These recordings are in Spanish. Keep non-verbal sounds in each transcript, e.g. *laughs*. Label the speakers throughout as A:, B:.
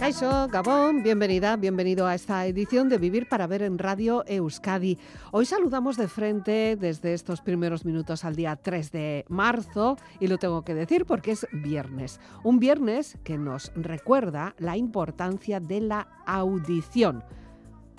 A: Kaixo, Gabón, bienvenida, bienvenido a esta edición de Vivir para Ver en Radio Euskadi. Hoy saludamos de frente desde estos primeros minutos al día 3 de marzo y lo tengo que decir porque es viernes. Un viernes que nos recuerda la importancia de la audición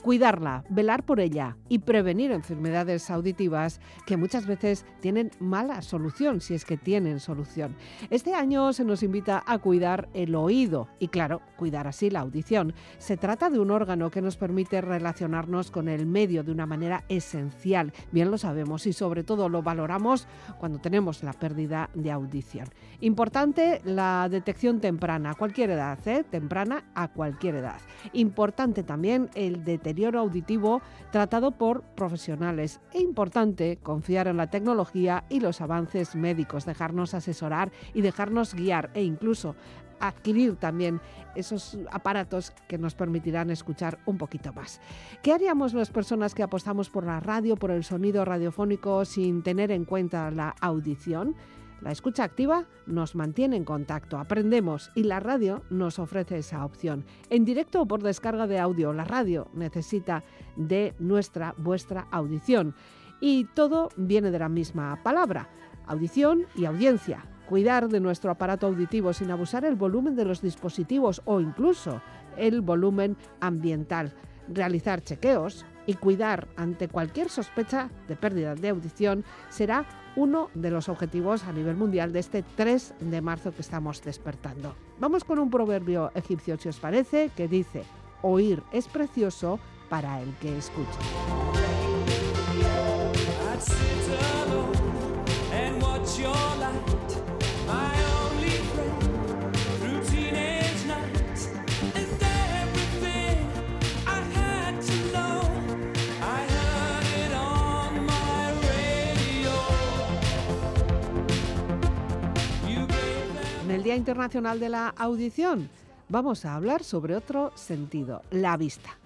A: cuidarla, velar por ella y prevenir enfermedades auditivas que muchas veces tienen mala solución, si es que tienen solución. Este año se nos invita a cuidar el oído y, claro, cuidar así la audición. Se trata de un órgano que nos permite relacionarnos con el medio de una manera esencial. Bien lo sabemos y sobre todo lo valoramos cuando tenemos la pérdida de audición. Importante la detección temprana, a cualquier edad, ¿eh? temprana a cualquier edad. Importante también el detener auditivo tratado por profesionales. E importante confiar en la tecnología y los avances médicos, dejarnos asesorar y dejarnos guiar e incluso adquirir también esos aparatos que nos permitirán escuchar un poquito más. ¿Qué haríamos las personas que apostamos por la radio, por el sonido radiofónico sin tener en cuenta la audición? La escucha activa nos mantiene en contacto, aprendemos y la radio nos ofrece esa opción. En directo o por descarga de audio, la radio necesita de nuestra, vuestra audición. Y todo viene de la misma palabra, audición y audiencia. Cuidar de nuestro aparato auditivo sin abusar el volumen de los dispositivos o incluso el volumen ambiental. Realizar chequeos y cuidar ante cualquier sospecha de pérdida de audición será uno de los objetivos a nivel mundial de este 3 de marzo que estamos despertando. Vamos con un proverbio egipcio, si os parece, que dice, oír es precioso para el que escucha. Internacional de la Audición vamos a hablar sobre otro sentido, la vista.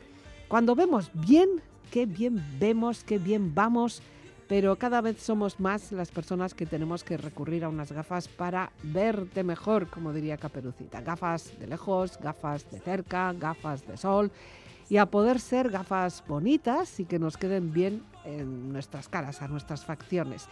A: Cuando vemos bien, qué bien vemos, qué bien vamos, pero cada vez somos más las personas que tenemos que recurrir a unas gafas para verte mejor, como diría Caperucita. Gafas de lejos, gafas de cerca, gafas de sol y a poder ser gafas bonitas y que nos queden bien en nuestras caras, a nuestras facciones.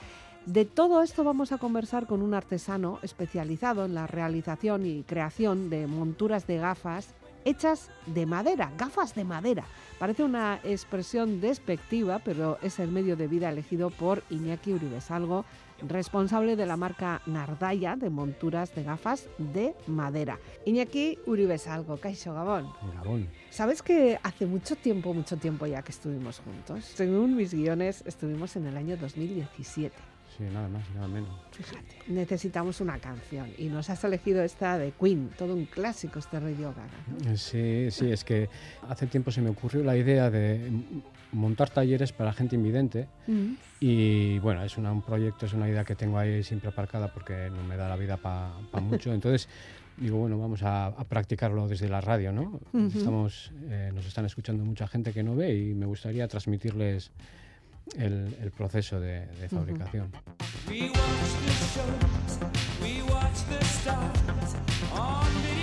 A: De todo esto vamos a conversar con un artesano especializado en la realización y creación de monturas de gafas hechas de madera, gafas de madera. Parece una expresión despectiva, pero es el medio de vida elegido por Iñaki Uribesalgo, responsable de la marca Nardaya de monturas de gafas de madera. Iñaki Uribesalgo, Caixo Gabón.
B: Gabón.
A: ¿Sabes que hace mucho tiempo, mucho tiempo ya que estuvimos juntos? Según mis guiones, estuvimos en el año 2017.
B: Sí, nada más nada menos.
A: Fíjate, necesitamos una canción y nos has elegido esta de Queen, todo un clásico este Radio Gaga.
B: Sí, sí, es que hace tiempo se me ocurrió la idea de montar talleres para gente invidente mm. y bueno, es un proyecto, es una idea que tengo ahí siempre aparcada porque no me da la vida para mucho, *laughs* entonces digo, bueno, vamos a, practicarlo desde la radio, ¿no? Estamos, eh, nos están escuchando mucha gente que no ve y me gustaría transmitirles el, el proceso de, de fabricación. Uh -huh.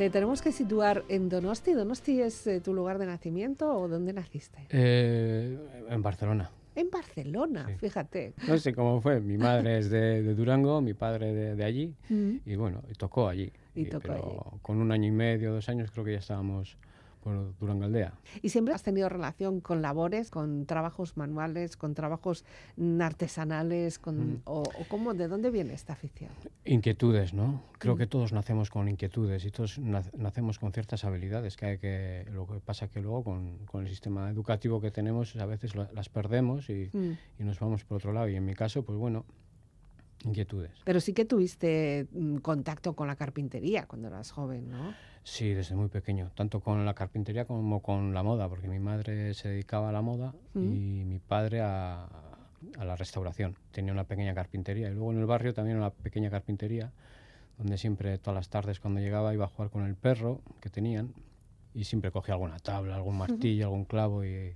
A: Te tenemos que situar en Donosti. ¿Donosti es eh, tu lugar de nacimiento o dónde naciste?
B: Eh, en Barcelona.
A: En Barcelona, fíjate.
B: No sé cómo fue. Mi madre es de, Durango, mi padre de, allí. Mm. Y bueno, tocó allí. Y, tocó allí. Con un año y medio, dos años, creo que ya estábamos por Durango Aldea.
A: ¿Y siempre has tenido relación con labores, con trabajos manuales, con trabajos artesanales? Con, mm. o, cómo, ¿De dónde viene esta afición?
B: Inquietudes, ¿no? Creo que mm. todos nacemos con inquietudes y todos nacemos con ciertas habilidades que hay que... Lo que pasa que luego con, con el sistema educativo que tenemos a veces las perdemos y, mm. y nos vamos por otro lado. Y en mi caso, pues bueno, inquietudes.
A: Pero sí que tuviste contacto con la carpintería cuando eras joven, ¿no?
B: Sí, desde muy pequeño, tanto con la carpintería como con la moda, porque mi madre se dedicaba a la moda y mi padre a, la restauración. Tenía una pequeña carpintería y luego en el barrio también una pequeña carpintería, donde siempre todas las tardes cuando llegaba iba a jugar con el perro que tenían y siempre cogía alguna tabla, algún martillo, algún clavo y,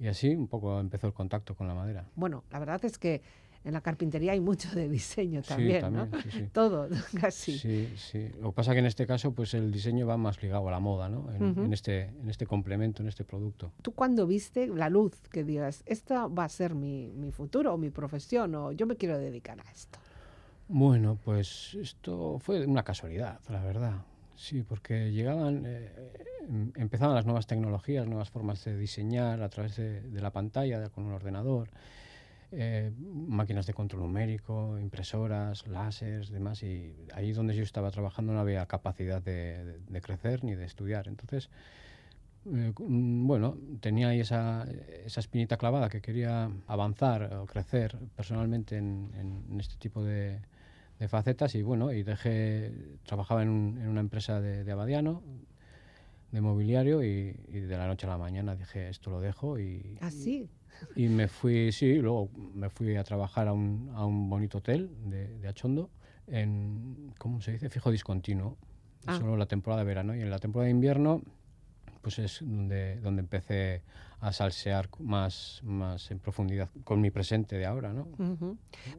B: y así un poco empezó el contacto con la madera.
A: Bueno, la verdad es que en la carpintería hay mucho de diseño también, ¿no? *laughs* Todo, *laughs* casi.
B: Sí, sí. Lo que pasa que en este caso, pues el diseño va más ligado a la moda, ¿no? En, este, en este complemento, en este producto.
A: ¿Tú cuando viste la luz que digas, esta va a ser mi, mi futuro o mi profesión o yo me quiero dedicar a esto?
B: Bueno, pues esto fue una casualidad, la verdad. Sí, porque llegaban, eh, em, empezaban las nuevas tecnologías, nuevas formas de diseñar a través de, de la pantalla, con un ordenador. Eh, máquinas de control numérico, impresoras, láseres, demás, y ahí donde yo estaba trabajando no había capacidad de, crecer ni de estudiar. Entonces, eh, mm, bueno, tenía ahí esa, esa, espinita clavada que quería avanzar o crecer personalmente en, este tipo de, facetas y bueno, y dejé, trabajaba en, una empresa de, Abadiano, de mobiliario y, de la noche a la mañana dije esto lo dejo y...
A: ¿Ah?
B: Y me fui, sí, luego me fui a trabajar a un, a un bonito hotel de, de, Achondo, en, ¿cómo se dice? Fijo discontinuo. Ah. Solo la temporada de verano. Y en la temporada de invierno pues es donde, donde empecé a salsear más, más en profundidad con mi presente de ahora. ¿no?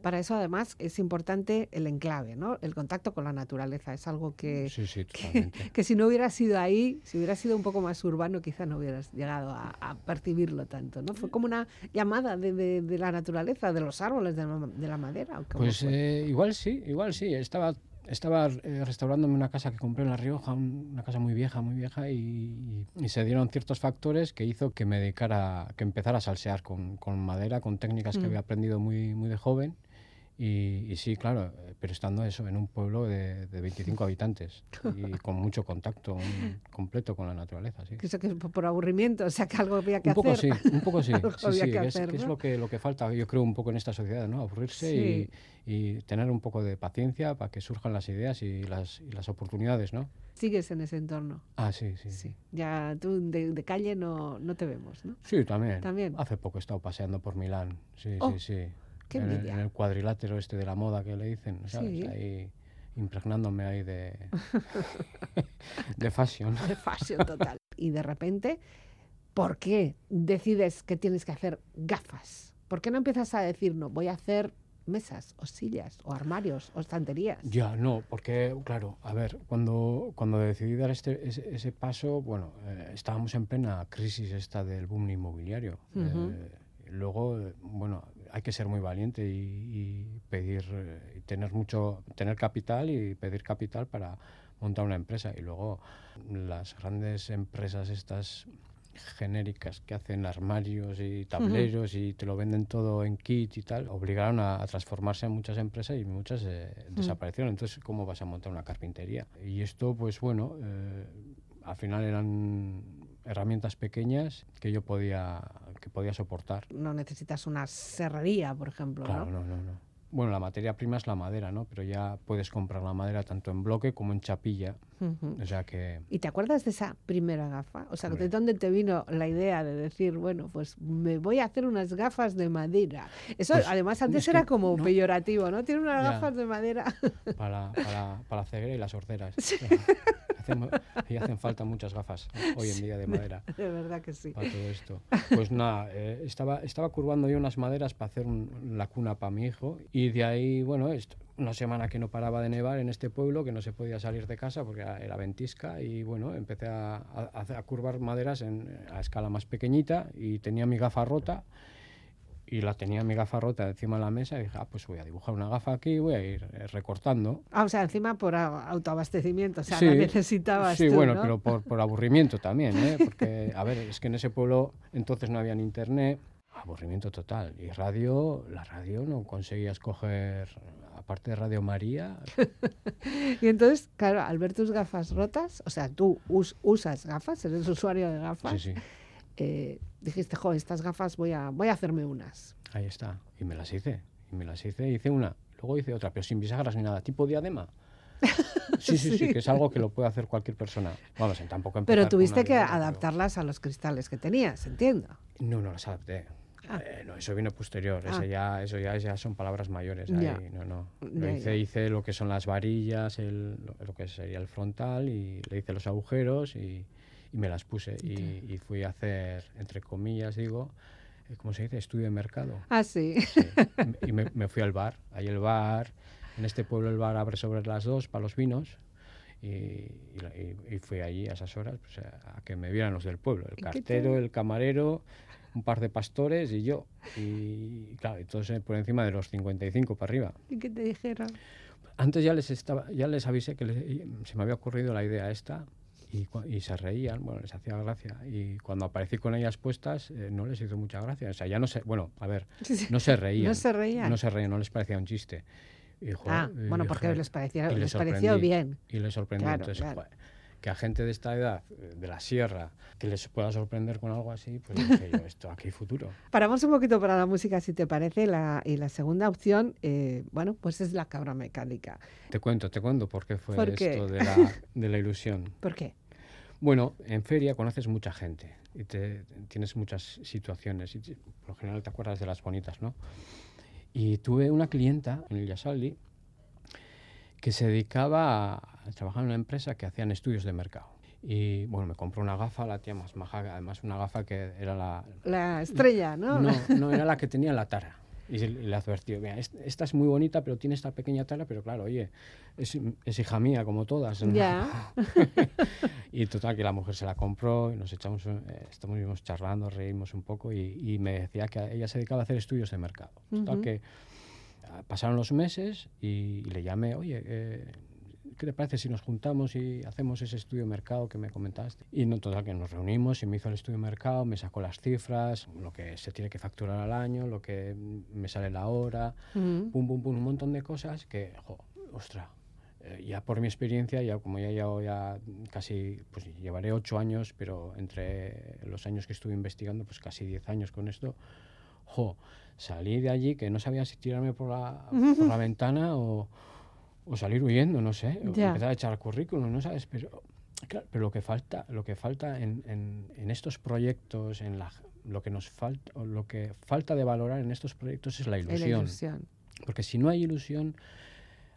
A: Para eso además es importante el enclave, ¿no? el contacto con la naturaleza. Es algo que, *laughs* que, si no hubiera sido ahí, si hubiera sido un poco más urbano, quizá no hubieras llegado a, percibirlo tanto. ¿no? Fue como una llamada de, de, la naturaleza, de los árboles, de la, de la madera.
B: Pues eh, igual sí, igual sí. Estaba estaba eh, restaurándome una casa que compré en La Rioja, una casa muy vieja, muy vieja, y, se dieron ciertos factores que hizo que me dedicara, que empezara a salsear con, con madera, con técnicas que mm. había aprendido muy, muy de joven y, sí, claro, pero estando eso en un pueblo de, de 25 habitantes y con mucho contacto *laughs* completo con la naturaleza. Sí.
A: Que eso que es por aburrimiento, o sea que algo había que
B: un
A: poco
B: Sí, un poco sí, *laughs* sí, sí es, es, lo, que, lo que falta, yo creo, un poco en esta sociedad, ¿no? Aburrirse y, y, tener un poco de paciencia para que surjan las ideas y las, y las oportunidades, ¿no?
A: Sigues en ese entorno.
B: Ah, sí, sí. sí.
A: Ya tú de, de, calle no, no te vemos, ¿no?
B: Sí, también. También. Hace poco he estado paseando por Milán, sí, oh. sí, sí en, el, cuadrilátero este de la moda que le dicen, ¿sabes? Ahí impregnándome ahí de, *laughs* de fashion.
A: De fashion total. y de repente, ¿por qué decides que tienes que hacer gafas? ¿Por qué no empiezas a decir, no, voy a hacer mesas o sillas o armarios o estanterías?
B: Ya, no, porque, claro, a ver, cuando, cuando decidí dar este, ese, paso, bueno, eh, estábamos en plena crisis esta del boom inmobiliario. Eh, luego, bueno, hay que ser muy valiente y, pedir, eh, tener mucho, tener capital y pedir capital para montar una empresa. Y luego las grandes empresas estas genéricas que hacen armarios y tableros y te lo venden todo en kit y tal, obligaron a, transformarse en muchas empresas y muchas eh, desaparecieron. Entonces, ¿cómo vas a montar una carpintería? Y esto, pues bueno, eh, al final eran herramientas pequeñas que yo podía, que podía soportar.
A: No necesitas una serrería, por ejemplo.
B: Claro, no, no, no. Bueno, la materia prima es la madera, ¿no? Pero ya puedes comprar la madera tanto en bloque como en chapilla. O sea que...
A: ¿Y te acuerdas de esa primera gafa? O sea, ¿de dónde te vino la idea de decir, bueno, pues me voy a hacer unas gafas de madera? Eso pues, además antes era como peyorativo, ¿no? Tiene unas gafas de madera. *laughs*
B: Para, para, para, la ceguera y las sorderas. y hacen falta muchas gafas hoy en día de madera. *laughs*
A: De, verdad que sí.
B: Para todo esto. Pues nada, eh, estaba, estaba curvando yo unas maderas para hacer la cuna para mi hijo y de ahí, bueno, esto, una semana que no paraba de nevar en este pueblo, que no se podía salir de casa porque era, ventisca y bueno, empecé a, a, curvar maderas en, a escala más pequeñita y tenía mi gafa rota y la tenía mi gafa rota encima de la mesa y dije, ah, pues voy a dibujar una gafa aquí y voy a ir eh, recortando.
A: Ah, o sea, encima por autoabastecimiento, o sea, la necesitabas
B: Sí, bueno, pero por, por, aburrimiento también, ¿eh? Porque, a ver, es que en ese pueblo entonces no había ni internet, aburrimiento total. Y radio, la radio no conseguías coger, aparte de Radio María. *laughs*
A: y entonces, claro, al ver tus gafas rotas, o sea, tú usas gafas, eres usuario de gafas. Sí, sí. Eh, dijiste, jo, estas gafas voy a, voy a hacerme unas.
B: Ahí está. Y me las hice. Y me las hice, hice una. Luego hice otra, pero sin bisagras ni nada. Tipo diadema. *laughs* Sí, sí, sí, que es algo que lo puede hacer cualquier persona. Vamos, tampoco
A: Pero tuviste que adaptarlas a los cristales que tenías, entiendo.
B: No, no las adapté. Ah. Eh, no, eso vino posterior, eso, ah. ya, eso ya, ya son palabras mayores. Ahí, no, no. Lo hice, hice lo que son las varillas, el, lo que sería el frontal y le hice los agujeros y, y me las puse y, fui a hacer, entre comillas digo, eh, ¿cómo se dice? Estudio de mercado.
A: Ah, sí. *laughs*
B: Y me, fui al bar. Ahí el bar, en este pueblo el bar abre sobre las dos para los vinos. Y, fui allí a esas horas pues, a, que me vieran los del pueblo, el cartero, el camarero, un par de pastores y yo. Y claro, entonces por encima de los 55 para arriba.
A: ¿Y qué te dijeron?
B: Antes ya les, estaba, ya les avisé que se me había ocurrido la idea esta y, se reían, bueno, les hacía gracia. Y cuando aparecí con ellas puestas, eh, no les hizo mucha gracia. O sea, ya no sé, bueno, a ver, *laughs* no se reían.
A: no se reían.
B: No se reían, no les parecía un chiste.
A: ah, bueno, porque les, parecía, les, pareció bien.
B: Y les sorprendió. Entonces, que a gente de esta edad, eh, de la sierra, que les pueda sorprender con algo así, pues dije yo, esto aquí hay futuro. *laughs*
A: Paramos un poquito para la música, si te parece, la, y la segunda opción, eh, bueno, pues es la cabra mecánica.
B: Te cuento, te cuento por qué fue esto de la, de la ilusión. *laughs*
A: ¿Por qué?
B: Bueno, en feria conoces mucha gente y te, tienes muchas situaciones y por lo general te acuerdas de las bonitas, ¿no? Y tuve una clienta en el Yasaldi que se dedicaba a, trabajar en una empresa que hacían estudios de mercado. Y bueno, me compró una gafa, la tía más maja, además una gafa que era la...
A: La estrella, ¿no?
B: No, *laughs* no era la que tenía la tara. Y le advertió, mira, esta es muy bonita, pero tiene esta pequeña tala, pero claro, oye, es, es hija mía como todas.
A: Ya. *laughs*
B: y total, que la mujer se la compró y nos echamos, eh, estamos charlando, reímos un poco y, y, me decía que ella se dedicaba a hacer estudios de mercado. Total, que ah, pasaron los meses y, le llamé, oye, eh, ¿qué te parece si nos juntamos y hacemos ese estudio de mercado que me comentaste? Y no, total, que nos reunimos y me hizo el estudio de mercado, me sacó las cifras, lo que se tiene que facturar al año, lo que me sale la hora, pum, pum, pum, un montón de cosas que, jo, ostra, eh, ya por mi experiencia, ya como ya llevo ya casi, pues llevaré ocho años, pero entre los años que estuve investigando, pues casi diez años con esto, jo, salí de allí que no sabía si tirarme por la, por la *laughs* ventana o o salir huyendo, no sé, empezar a echar currículum, no sabes, pero claro, pero lo que falta, lo que falta en, en, estos proyectos, en la, lo que nos falta, lo que falta de valorar en estos proyectos es la ilusión. Porque si no hay ilusión,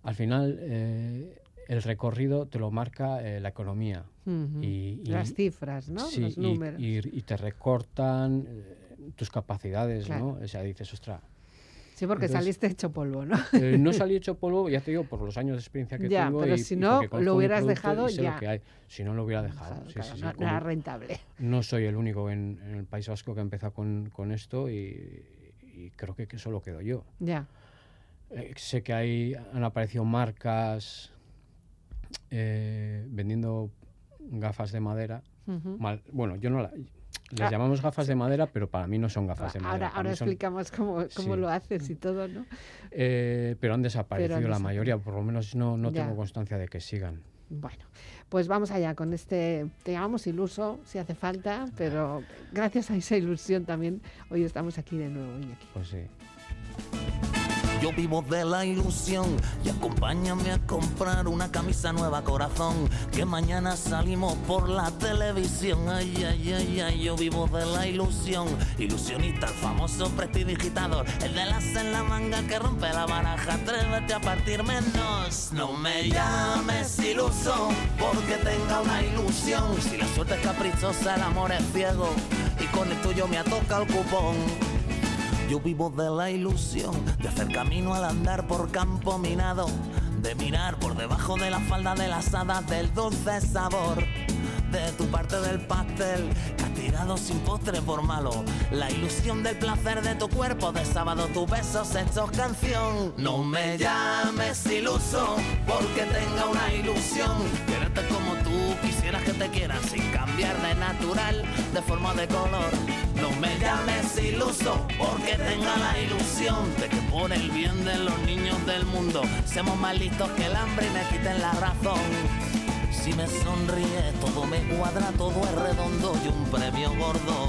B: al final eh, el recorrido te lo marca eh, la economía.
A: y, Las cifras, ¿no? Los números.
B: Y, te recortan eh, tus capacidades, ¿no? O sea, dices, ostras,
A: Sí, porque saliste hecho polvo, ¿no?
B: Eh, no *laughs* salí hecho polvo, ya te digo, por los años de experiencia que
A: ya,
B: tengo.
A: Pero si no, lo hubieras dejado ya.
B: Si no, lo hubiera dejado.
A: no, era rentable.
B: No soy el único en, el País Vasco que ha empezado con, con esto y, creo que, solo quedo yo.
A: Ya.
B: Eh, sé que hay, han aparecido marcas eh, vendiendo gafas de madera. bueno, yo no la, les ah. llamamos gafas de madera, pero para mí no son gafas de madera.
A: Ahora, explicamos cómo, cómo lo haces y todo, ¿no?
B: Eh, pero han desaparecido la mayoría, por lo menos no, no tengo constancia de que sigan.
A: Bueno, pues vamos allá con este, te llamamos iluso si hace falta, pero gracias a esa ilusión también hoy estamos aquí de nuevo. Iñaki.
B: Pues sí.
C: Yo vivo de la ilusión y acompáñame a comprar una camisa nueva corazón que mañana salimos por la televisión. Ay, ay, ay, ay, yo vivo de la ilusión. Ilusionista, el famoso prestidigitador. El de las en la manga que rompe la baraja. Atrévete a partir menos. No me llames iluso porque tenga una ilusión. Si la suerte es caprichosa, el amor es ciego. Y con el tuyo me atoca el cupón. Yo vivo de la ilusión de hacer camino al andar por campo minado de mirar por debajo de la falda de las hadas del dulce sabor de tu parte del pastel, castigado sin postre por malo. La ilusión del placer de tu cuerpo de sábado, tus besos hechos canción. No me llames iluso, porque tenga una ilusión. Quererte como tú quisieras que te quieran, sin cambiar de natural, de forma de color. No me llames iluso, porque tenga la ilusión de que por el bien de los niños del mundo, seamos más listos que el hambre y me quiten la razón. Si me sonríe, todo me cuadra, todo es redondo y un premio gordo.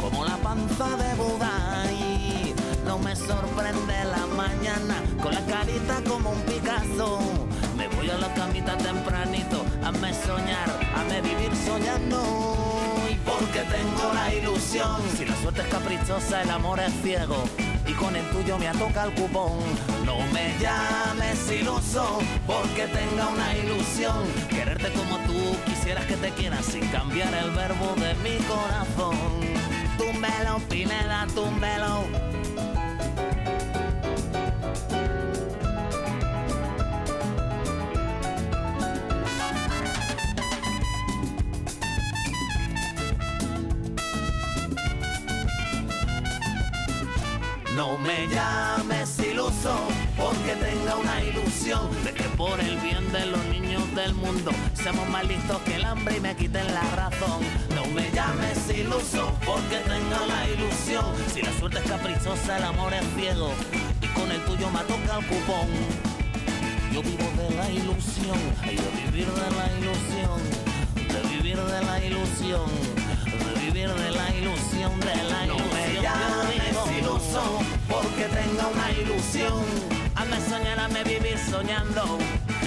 C: Como la panza de Buda y no me sorprende la mañana con la carita como un Picasso. Me voy a la camita tempranito, hazme soñar, hazme vivir soñando. Porque tengo la ilusión, si la suerte es caprichosa, el amor es ciego y con el tuyo me atoca el cupón. No me llames iluso porque tenga una ilusión. Quererte como tú quisieras que te quieras sin cambiar el verbo de mi corazón. Túmbelo, Pineda, túmbelo. No me llames iluso porque tenga una ilusión de que por el bien de los niños del mundo seamos más listos que el hambre y me quiten la razón. No me llames iluso porque tenga la ilusión. Si la suerte es caprichosa, el amor es ciego y con el tuyo me toca el cupón. Yo vivo de la ilusión, y de vivir de la ilusión, de vivir de la ilusión, de vivir de la ilusión, de la ilusión. No me porque tenga una ilusión. Hazme soñar, hazme vivir soñando.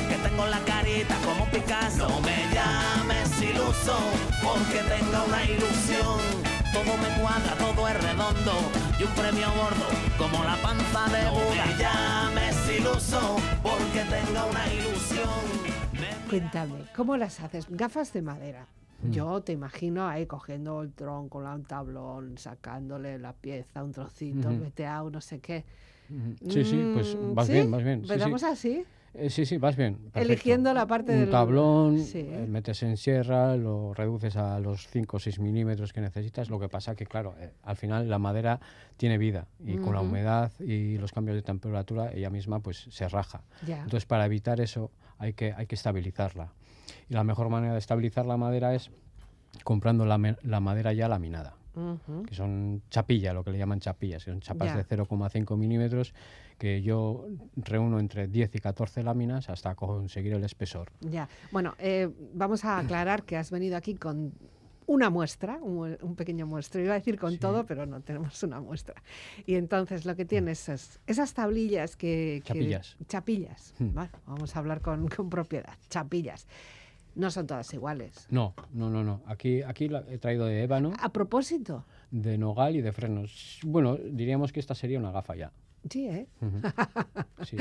C: Que tengo la carita como Picasso. No me llames iluso porque tenga una ilusión. Todo me cuadra, todo es redondo y un premio gordo como la panza de no Buda. me llames iluso porque tenga una ilusión. Me-
A: Cuéntame, ¿cómo las haces? Gafas de madera. Yo te imagino ahí cogiendo el tronco, un tablón, sacándole la pieza, un trocito,
B: Ujú.
A: veteado, no sé qué.
B: Sí, sí, pues
A: Mm,
B: vas
A: ¿sí?
B: bien, vas bien. Sí, sí.
A: ¿Empezamos así?
B: Eh, sí, sí, vas bien. perfecto.
A: Eligiendo la parte
B: Un
A: del-
B: tablón,
A: Sí.
B: eh, metes en sierra, lo reduces a los 5 o 6 milímetros que necesitas. Lo que pasa que, claro, eh, al final la madera tiene vida y con la humedad y los cambios de temperatura ella misma pues se raja.
A: Ya.
B: Entonces, para evitar eso hay que, hay que estabilizarla. Y la mejor manera de estabilizar la madera es comprando la, la madera ya laminada
A: Ujú.
B: que son chapilla, lo que le llaman chapillas, que son chapas de 0,5 milímetros, que yo reúno entre 10 y 14 láminas hasta conseguir el espesor.
A: Ya. Bueno, eh, vamos a aclarar que has venido aquí con una muestra, un, un pequeño muestro. Iba a decir con
B: Sí.
A: todo, pero no tenemos una muestra. Y entonces lo que tienes es esas tablillas que... que-
B: Chapillas.
A: chapillas.
B: Hmm.
A: Vale, vamos a hablar con, con propiedad. Chapillas. No son todas iguales.
B: No, no, no, no. Aquí, aquí la he traído de ébano,
A: A propósito,
B: de nogal y de frenos. Bueno, diríamos que esta sería una gafa ya.
A: sí, ¿eh? *laughs*
B: Sí.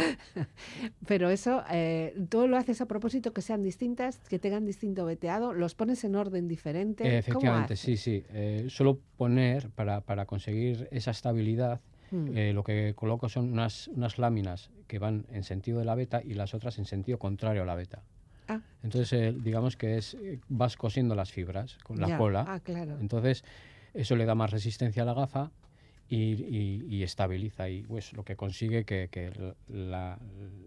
A: Pero eso, eh, tú lo haces a propósito que sean distintas, que tengan distinto veteado, los pones en orden diferente. ¿Cómo
B: Efectivamente, sí, sí. Eh, suelo poner, para, para conseguir esa estabilidad,
A: Mm.
B: eh, lo que coloco son unas, unas láminas que van en sentido de la beta y las otras en sentido contrario a la beta.
A: Ah,
B: Entonces, eh, digamos que es eh, vas cosiendo las fibras con la
A: ya.
B: cola.
A: Ah, claro.
B: Entonces, eso le da más resistencia a la gafa y, y- y estabiliza. Y pues lo que consigue que, que la,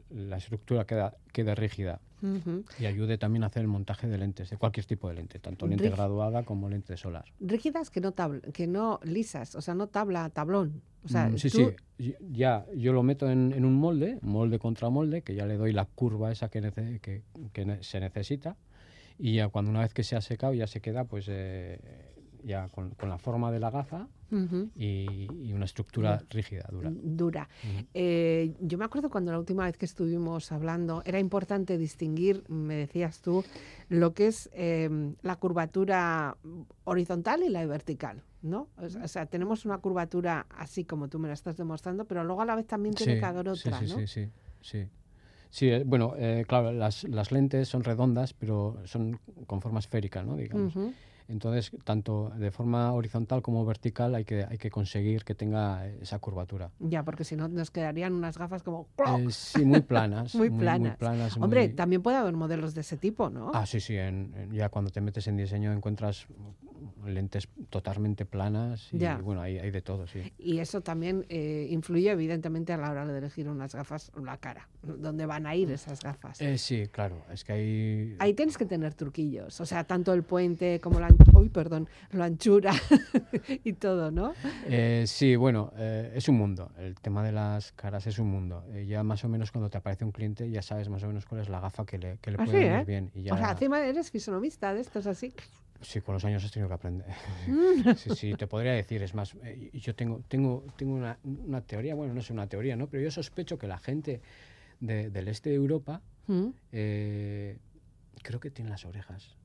B: la estructura queda, quede rígida
A: Ujú.
B: y ayude también a hacer el montaje de lentes, de cualquier tipo de lente, tanto lente
A: Ríg-
B: graduada como lente solar.
A: rígidas que no que no lisas, o sea, no tabla, tablón. O sea,
B: Mm, sí,
A: tú-
B: sí, ya yo lo meto en, en un molde, molde contra molde, que ya le doy la curva esa que, nece- que, que ne- se necesita y ya cuando una vez que se ha secado ya se queda pues eh, ya con, con la forma de la gafa y, y, una estructura rígida, dura.
A: Dura. eh, yo me acuerdo cuando la última vez que estuvimos hablando, era importante distinguir, me decías tú, lo que es eh, la curvatura horizontal y la vertical. ¿no? O sea, tenemos una curvatura así como tú me la estás demostrando, pero luego a la vez también tiene
B: Sí,
A: que haber otra,
B: sí, sí,
A: ¿no?
B: sí, sí, sí. Sí, eh, bueno, eh, claro, las, las lentes son redondas, pero son con forma esférica, ¿no? Digamos. Entonces, tanto de forma horizontal como vertical hay que, hay que conseguir que tenga esa curvatura.
A: Ya, porque si no nos quedarían unas gafas como...
B: Eh, sí, muy planas. *laughs*
A: Muy planas.
B: planas,
A: Hombre,
B: muy-
A: también puede haber modelos de ese tipo, ¿no?
B: Ah, sí, sí. en- en- ya cuando te metes en diseño encuentras lentes totalmente planas y
A: Ya.
B: bueno, hay, hay de todo, sí.
A: Y eso también eh, influye evidentemente a la hora de elegir unas gafas, la cara, dónde van a ir esas gafas.
B: Eh, sí, claro. Es que hay...
A: Ahí tienes que tener truquillos, o sea, tanto el puente como la, uy, perdón, la anchura *laughs* y todo, ¿no?
B: Eh, sí, bueno, eh, es un mundo. El tema de las caras es un mundo. Eh, ya más o menos cuando te aparece un cliente ya sabes más o menos cuál es la gafa que le, que le
A: Así,
B: puede venir
A: ¿eh?
B: bien. Y ya,
A: O sea, encima eres fisonomista de estos así.
B: Sí, con los años has tenido que aprender. *laughs* sí, sí, te podría decir, es más, yo tengo, tengo, tengo una, una teoría, bueno, no es una teoría, ¿no? Pero yo sospecho que la gente de- del este de Europa
A: Mm.
B: creo que tiene las orejas,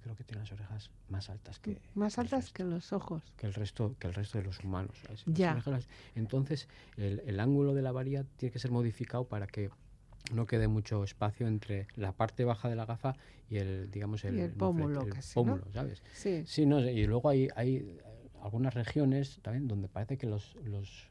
B: creo que tiene las orejas más altas que
A: Más
B: que el
A: altas
B: resto.
A: que los ojos.
B: que el resto que el resto de los humanos
A: Ya.
B: orejas entonces el, el ángulo de la varilla tiene que ser modificado para que no quede mucho espacio entre la parte baja de la gafa y el digamos el,
A: Y el
B: moflete,
A: pómulo
B: el
A: casi, ¿no?
B: sabes
A: Sí.
B: sí no y luego hay hay algunas regiones también donde parece que los, los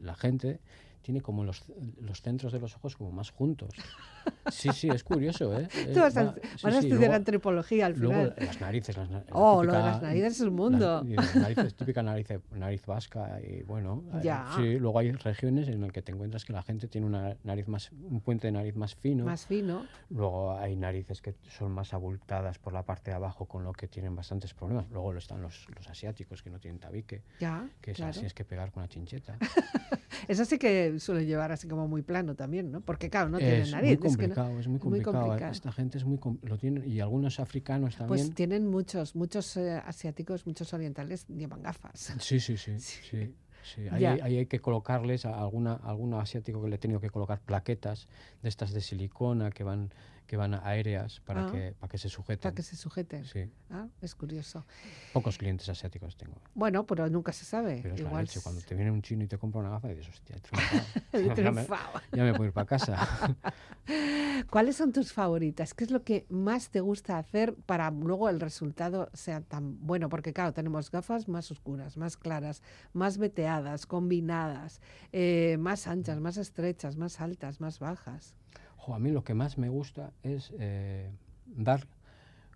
B: la gente tiene como los, los centros de los ojos como más juntos *laughs* sí sí es curioso eh
A: Tú vas a,
B: Eh, sí,
A: vas a
B: sí,
A: estudiar
B: luego-
A: antropología al
B: Luego
A: final.
B: las narices, las, la
A: Oh, lo de
B: típica-
A: las narices es un
B: la-
A: mundo.
B: y las narices, típica nariz, nariz vasca y bueno, eh,
A: Ya.
B: sí, luego hay regiones en las que te encuentras que la gente tiene una nariz más, un puente de nariz más fino,
A: Más fino.
B: luego hay narices que son más abultadas por la parte de abajo con lo que tienen bastantes problemas, luego están los, los asiáticos que no tienen tabique,
A: Ya,
B: que
A: claro.
B: así es que pegar con la chincheta. *laughs*
A: Eso sí que suele llevar así como muy plano también, ¿no? Porque claro, no tiene
B: es
A: nariz.
B: muy
A: es que no-
B: complicado, es muy
A: muy
B: complicado, esta gente es muy, lo tienen, y algunos africanos también.
A: Pues tienen muchos, muchos eh, asiáticos, muchos orientales llevan gafas. *laughs*
B: Sí, sí, sí. sí. sí. Ahí,
A: Ya.
B: hay- ahí hay que colocarles a alguna, algún asiático que le he tenido que colocar plaquetas de estas de silicona que van, que van aéreas para,
A: Ah.
B: que, para que se sujeten.
A: Para que se sujeten.
B: Sí,
A: Ah, es curioso.
B: pocos clientes asiáticos tengo.
A: Bueno, pero nunca se sabe.
B: Pero es la
A: Igual
B: leche. Cuando te viene un chino y te compra una gafa, y dices, hostia, he *laughs* triunfado.
A: he *laughs*
B: ya, me,
A: triunfado.
B: ya me puedo ir para casa. *laughs*
A: ¿Cuáles son tus favoritas? ¿Qué es lo que más te gusta hacer para luego el resultado sea tan bueno? Porque claro, tenemos gafas más oscuras, más claras, más veteadas, combinadas, eh, más anchas, más estrechas, más altas, más bajas.
B: Jo, a mí lo que más me gusta es eh, dar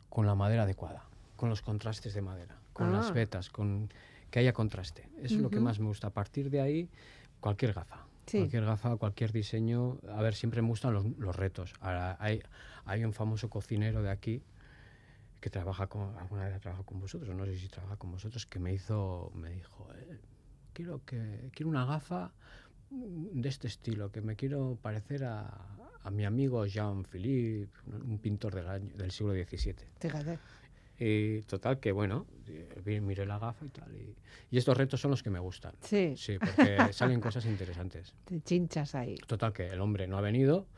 B: con la madera adecuada, con los contrastes de madera, con
A: Ah.
B: las vetas, con que haya contraste. Eso es lo que más me gusta. A partir de ahí, cualquier gafa.
A: Sí.
B: Cualquier gafa, cualquier diseño. A ver, siempre me gustan los, los retos. Ahora, hay, hay un famoso cocinero de aquí que trabaja con, alguna vez ha trabajado con vosotros, no sé si trabaja con vosotros, que me hizo, me dijo, "Eh, quiero que quiero una gafa de este estilo, que me quiero parecer a, a mi amigo Jean-Philippe, un pintor del, año, del siglo XVII.
A: Fíjate.
B: Y total, que bueno, miré la gafa y tal. Y, y estos retos son los que me gustan.
A: Sí,
B: Sí, porque *laughs* salen cosas interesantes.
A: te chinchas ahí.
B: Total, que el hombre no ha venido,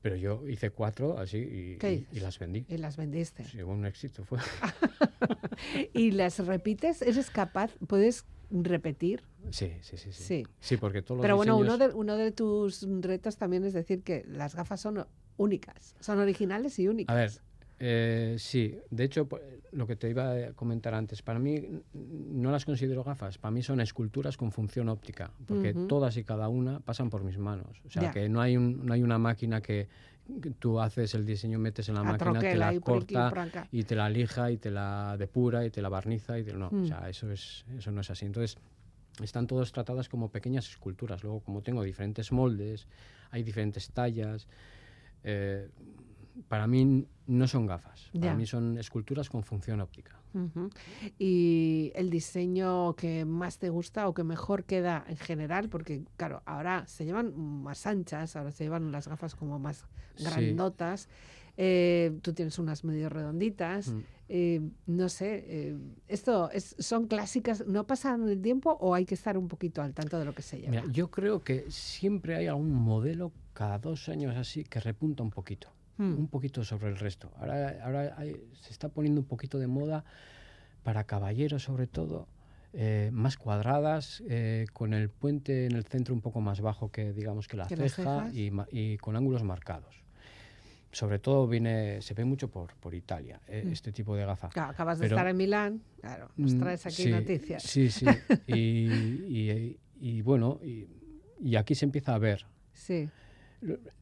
B: pero yo hice cuatro así y,
A: ¿Qué
B: y- y las vendí.
A: Y las vendiste.
B: Sí, un éxito. Fue. *laughs*
A: ¿Y las repites? ¿Eres capaz? ¿Puedes repetir?
B: Sí, sí, sí. Sí,
A: Sí.
B: Sí, porque todos los
A: Pero bueno, uno de, uno de tus retos también es decir que las gafas son únicas, son originales y únicas.
B: A ver, eh, sí, de hecho, po- lo que te iba a comentar antes, para mí no las considero gafas, para mí son esculturas con función óptica, porque todas y cada una pasan por mis manos. O sea, que no hay, un, no hay una máquina que tú haces el diseño, metes en la
A: A
B: máquina, te la
A: aquí y
B: corta y te la lija y te la depura y te la barniza y te- no,
A: Mm.
B: o sea, eso, es, eso no es así. Entonces, están todas tratadas como pequeñas esculturas. Luego, como tengo diferentes moldes, hay diferentes tallas, eh, para mí no son gafas, para mí son esculturas con función óptica.
A: ¿Y el diseño que más te gusta o que mejor queda en general? Porque, claro, ahora se llevan más anchas, ahora se llevan las gafas como más grandotas. Eh, tú tienes unas medio redonditas. Mm. Eh, no sé, eh, ¿esto es, son clásicas? ¿No pasan el tiempo o hay que estar un poquito al tanto de lo que se lleva?
B: yo creo que siempre hay algún modelo cada dos años así que repunta un poquito. Hmm. un poquito sobre el resto. Ahora, ahora se está poniendo un poquito de moda para caballeros sobre todo, eh, más cuadradas, eh, con el puente en el centro un poco más bajo que digamos que la ceja y, con ángulos marcados. Sobre todo viene, se ve mucho por, por Italia, eh, hmm. este tipo de gafa.
A: acabas de estar en Milán, claro, nos mm, traes aquí noticias.
B: Sí, sí, *laughs* y, y, bueno, y, aquí se empieza a ver.
A: Sí.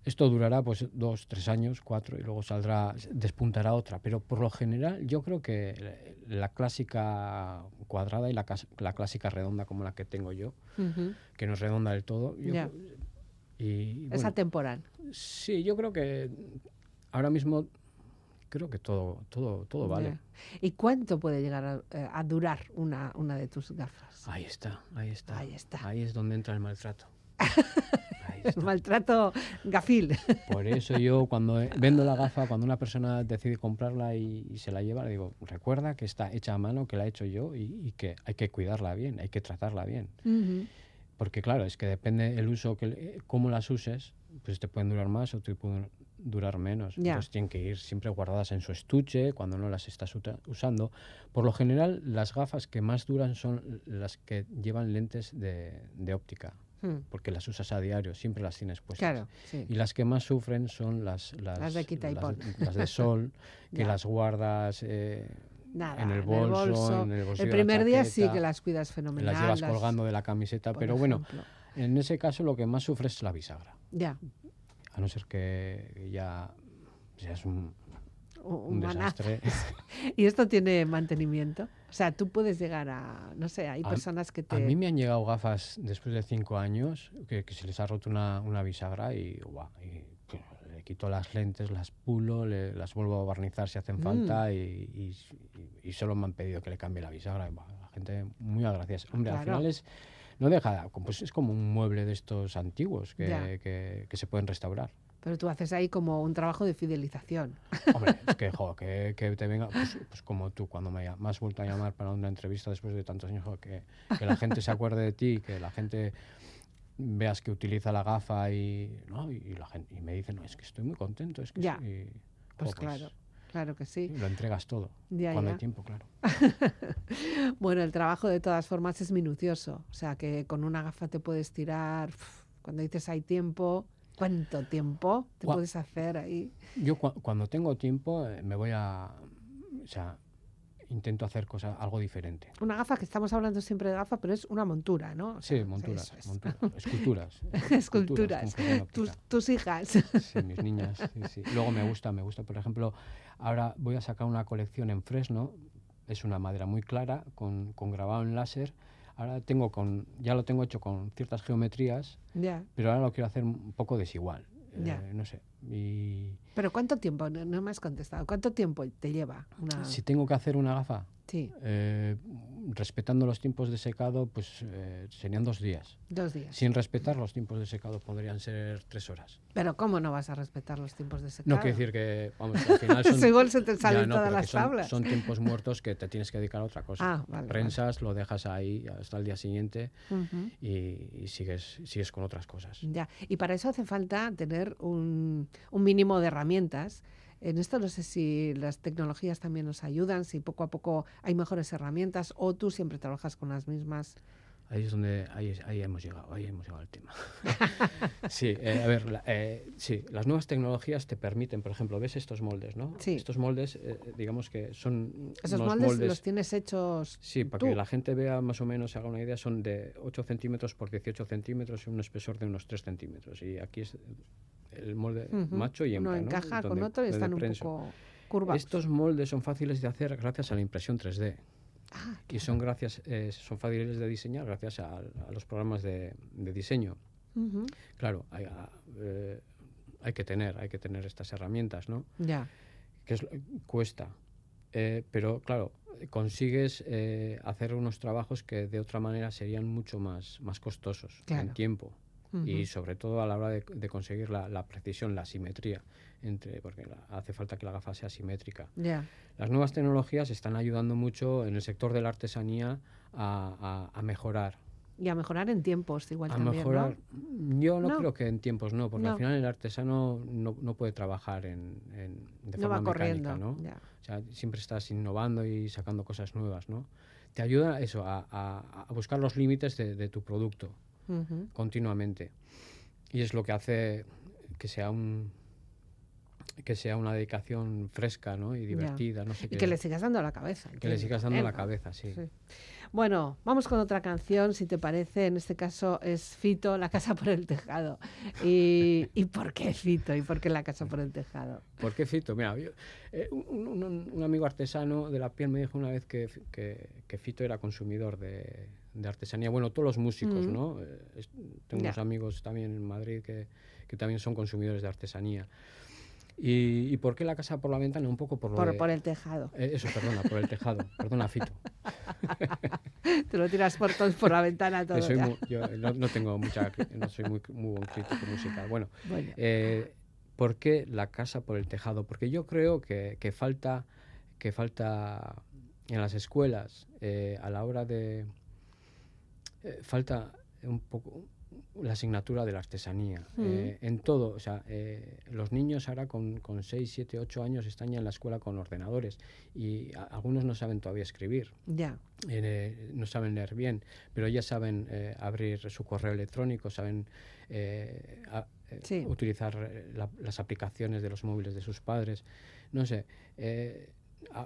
B: Esto durará pues dos, tres años, cuatro, y luego saldrá, despuntará otra. Pero por lo general yo creo que la clásica cuadrada y la, la clásica redonda como la que tengo yo, que no es redonda del todo.
A: y, es atemporal.
B: Sí, yo creo que ahora mismo creo que todo, todo, todo vale.
A: ¿Y cuánto puede llegar a, eh, a, durar una, una de tus gafas?
B: Ahí está, ahí está.
A: Ahí está.
B: Ahí es donde entra el maltrato. *laughs* *laughs*
A: maltrato gafil.
B: Por eso yo cuando vendo la gafa, cuando una persona decide comprarla y, se la lleva, le digo, recuerda que está hecha a mano, que la he hecho yo y, que hay que cuidarla bien, hay que tratarla bien. Porque claro, es que depende el uso, que cómo las uses, pues te pueden durar más o te pueden durar menos. Entonces tienen que ir siempre guardadas en su estuche cuando no las estás usando. Por lo general, las gafas que más duran son las que llevan lentes de óptica. Hmm. porque las usas a diario, siempre las tienes puestas. Y las que más sufren son las, las,
A: de quita y
B: las, las de sol, *laughs* que las guardas eh, en, el bolso, en el bolsillo.
A: El primer día sí que las cuidas fenomenal.
B: Las llevas colgando de la camiseta, pero bueno, en ese caso lo que más sufre es la bisagra.
A: Ya.
B: A no ser que ya seas un, un desastre. *laughs*
A: ¿Y esto tiene mantenimiento? O sea, tú puedes llegar a, no sé, hay personas que te...
B: A mí me han llegado gafas después de cinco años que, se les ha roto una, una bisagra y, le quito las lentes, las pulo, las vuelvo a barnizar si hacen mm. falta y, y, solo me han pedido que le cambie la bisagra. la gente muy agradecida. Hombre, al final es... No deja, pues es como un mueble de estos antiguos que, que, que se pueden restaurar.
A: Pero tú haces ahí como un trabajo de fidelización. *laughs*
B: Hombre, es que, jo, que, que, te venga, pues, pues, como tú, cuando me, has vuelto a llamar para una entrevista después de tantos años, que, que, la gente se acuerde de ti, que la gente veas que utiliza la gafa y, ¿no? y, la gente, y me dice, no, es que estoy muy contento. Es que
A: ya. pues, pues, claro. Claro que sí.
B: Lo entregas todo. cuando hay tiempo, claro. *laughs*
A: bueno, el trabajo de todas formas es minucioso. O sea, que con una gafa te puedes tirar. Cuando dices hay tiempo, ¿Cuánto tiempo te puedes hacer ahí?
B: Yo cuando tengo tiempo eh, me voy a... O sea, intento hacer cosas, algo diferente.
A: Una gafa, que estamos hablando siempre de gafa, pero es una montura, ¿no?
B: sí, monturas, *laughs* *laughs* esculturas.
A: esculturas. tus, hijas.
B: Sí, mis niñas. Luego me gusta, me gusta, por ejemplo, ahora voy a sacar una colección en Fresno, es una madera muy clara, con, con grabado en láser, Ahora tengo con, ya lo tengo hecho con ciertas geometrías, pero ahora lo quiero hacer un poco desigual. Eh, no sé. Y...
A: Pero ¿cuánto tiempo? No, me has contestado. ¿Cuánto tiempo te lleva una...
B: Si tengo que hacer una gafa,
A: Sí.
B: Eh, respetando los tiempos de secado, pues eh, serían dos días.
A: Dos días.
B: Sin respetar los tiempos de secado podrían ser tres horas.
A: Pero ¿cómo no vas a respetar los tiempos de secado?
B: No quiero decir que, vamos, al final *laughs* son...
A: Igual se te salen todas las
B: son,
A: tablas.
B: Son tiempos muertos que te tienes que dedicar a otra cosa. Ah, Prensas, lo dejas ahí hasta el día siguiente y, sigues, sigues con otras cosas.
A: Ya, y para eso hace falta tener un, un mínimo de herramientas en esto no sé si las tecnologías también nos ayudan, si poco a poco hay mejores herramientas o tú siempre trabajas con las mismas.
B: Ahí es donde ahí, ahí hemos llegado, ahí hemos llegado al tema. *laughs* sí, eh, a ver, eh, sí, las nuevas tecnologías te permiten, por ejemplo, ves estos moldes, ¿no?
A: Sí.
B: Estos moldes, eh, digamos que son
A: esos moldes, los tienes hechos.
B: Sí, para que la gente vea más o menos, haga una idea, son de 8 centímetros por 18 centímetros y un espesor de unos 3 centímetros. Y aquí es el molde macho y hembra.
A: Uno encaja con otro y están un poco curvados.
B: Estos moldes son fáciles de hacer gracias a la impresión 3D. Ah, y son gracias eh, son fáciles de diseñar gracias a, los programas de, diseño. Claro, hay, ah, eh, hay que tener, hay que tener estas herramientas, ¿no?
A: Ya.
B: Que es, cuesta. Eh, pero claro, consigues eh, hacer unos trabajos que de otra manera serían mucho más, más costosos en tiempo. Y sobre todo a la hora de, conseguir la, precisión, la simetría, entre, porque hace falta que la gafa sea simétrica. Las nuevas tecnologías están ayudando mucho en el sector de la artesanía a mejorar.
A: Y a mejorar en tiempos igual a también,
B: mejorar, Yo no, creo que en tiempos no, porque al final el artesano no, no puede trabajar en, en de forma mecánica, ¿no? O sea, siempre estás innovando y sacando cosas nuevas, ¿no? Te ayuda eso, a, a, buscar los límites de, tu producto continuamente. Y es lo que hace que sea un que sea una dedicación fresca ¿no? y divertida. No sé
A: y que le sigas dando la cabeza.
B: Que le sigas dando la cabeza, sí.
A: Bueno, vamos con otra canción, si te parece. En este caso es Fito, La Casa por el Tejado. ¿Y, *laughs* por qué Fito? ¿Y por qué La Casa por el Tejado?
B: ¿Por qué Fito? Mira, eh, un, amigo artesano de la piel me dijo una vez que, Fito era consumidor de, artesanía. Bueno, todos los músicos, mm. ¿no? Eh, tengo unos amigos también en Madrid que, que también son consumidores de artesanía. ¿Y, por qué la casa por la ventana? Un poco por
A: por, el tejado.
B: Eh, eso, perdona, por el tejado. *laughs* perdona, Fito.
A: Te lo tiras por, por la ventana todo.
B: yo no, tengo mucha, no soy muy, muy buen crítico musical. Bueno, eh, ¿por qué la casa por el tejado? Porque yo creo que, que falta, que falta en las escuelas eh, a la hora de falta un poco la asignatura de la artesanía. Mm. Eh, en todo, o sea, eh, los niños ahora con, con 6, 7, 8 años están ya en la escuela con ordenadores y algunos no saben todavía escribir.
A: Ya.
B: Eh, no saben leer bien, pero ya saben abrir su correo electrónico, saben utilizar las aplicaciones de los móviles de sus padres. No sé.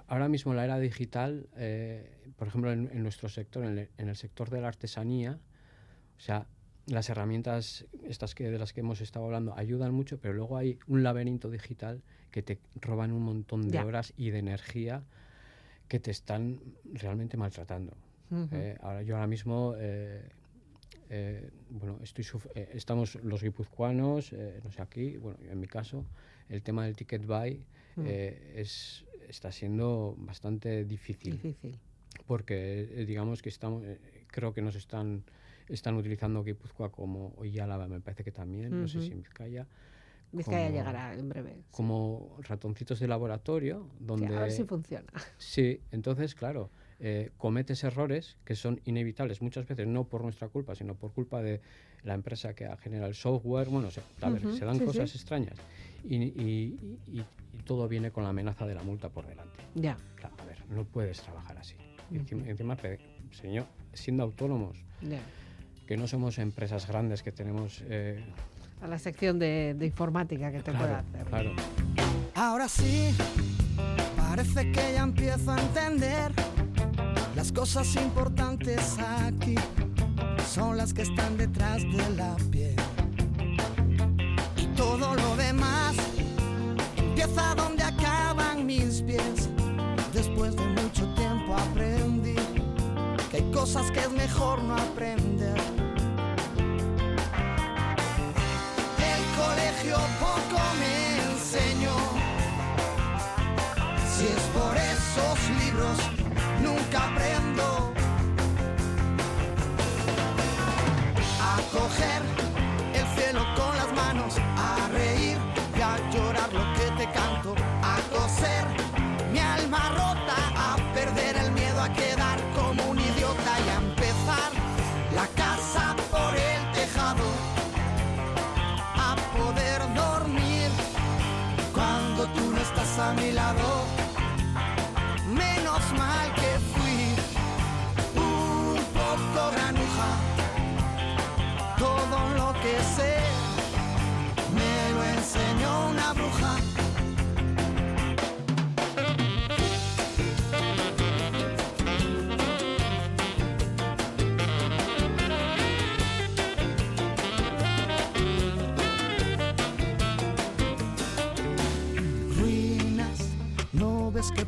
B: Ahora mismo la era digital, por ejemplo, en, nuestro sector, en en el sector de la artesanía, o sea, las herramientas estas que de las que hemos estado hablando ayudan mucho, pero luego hay un laberinto digital que te roban un montón de horas y de energía que te están realmente maltratando. Eh, ahora yo ahora mismo eh, eh, bueno estoy estamos los guipuzcoanos no sé aquí bueno en mi caso el tema del ticket buy mm. es está siendo bastante difícil,
A: difícil.
B: porque digamos que estamos creo que nos están están utilizando Guipúzcoa como, ya la me parece que también, no sé si en Vizcaya.
A: Vizcaya llegará en breve.
B: Como ratoncitos de laboratorio, donde...
A: a ver si funciona.
B: Sí, entonces, claro, eh, cometes errores que son inevitables muchas veces, no por nuestra culpa, sino por culpa de la empresa que genera el software. Bueno, a ver, se dan cosas extrañas. Y, y, y, todo viene con la amenaza de la multa por delante.
A: Ya.
B: Claro, a ver, no puedes trabajar así. encima, encima, señor, siendo autónomos.
A: Ya
B: que no somos empresas grandes que tenemos... Eh,
A: a la sección de, informática que te puede hacer.
B: Claro.
D: Ahora sí, parece que ya empiezo a entender las cosas importantes aquí son las que están detrás de la piel. Empieza donde acaban mis pies. Después de mucho tiempo aprendí que hay cosas que es mejor no aprender. poco me enseñó. Si es por esos libros, nunca aprendo a coger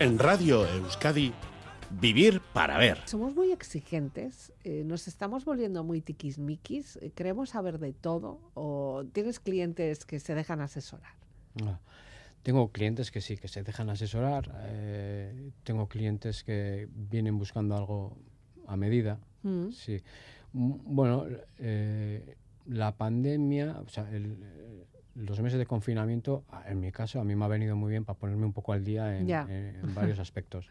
C: En
E: Radio Euskadi, Vivir para ver.
A: Somos muy exigentes, eh, nos estamos volviendo muy tiquismiquis, eh, queremos saber de todo o tienes clientes que se dejan asesorar.
B: Ah, Tengo clientes que sí, que se dejan asesorar. eh, tengo clientes que vienen buscando algo a medida.
A: Mm.
B: Sí. Mm, Bueno, eh, la pandemia, o sea, el, eh, los meses de confinamiento, en mi caso, a mí me ha venido muy bien para ponerme un poco al día en, en- en varios *laughs* aspectos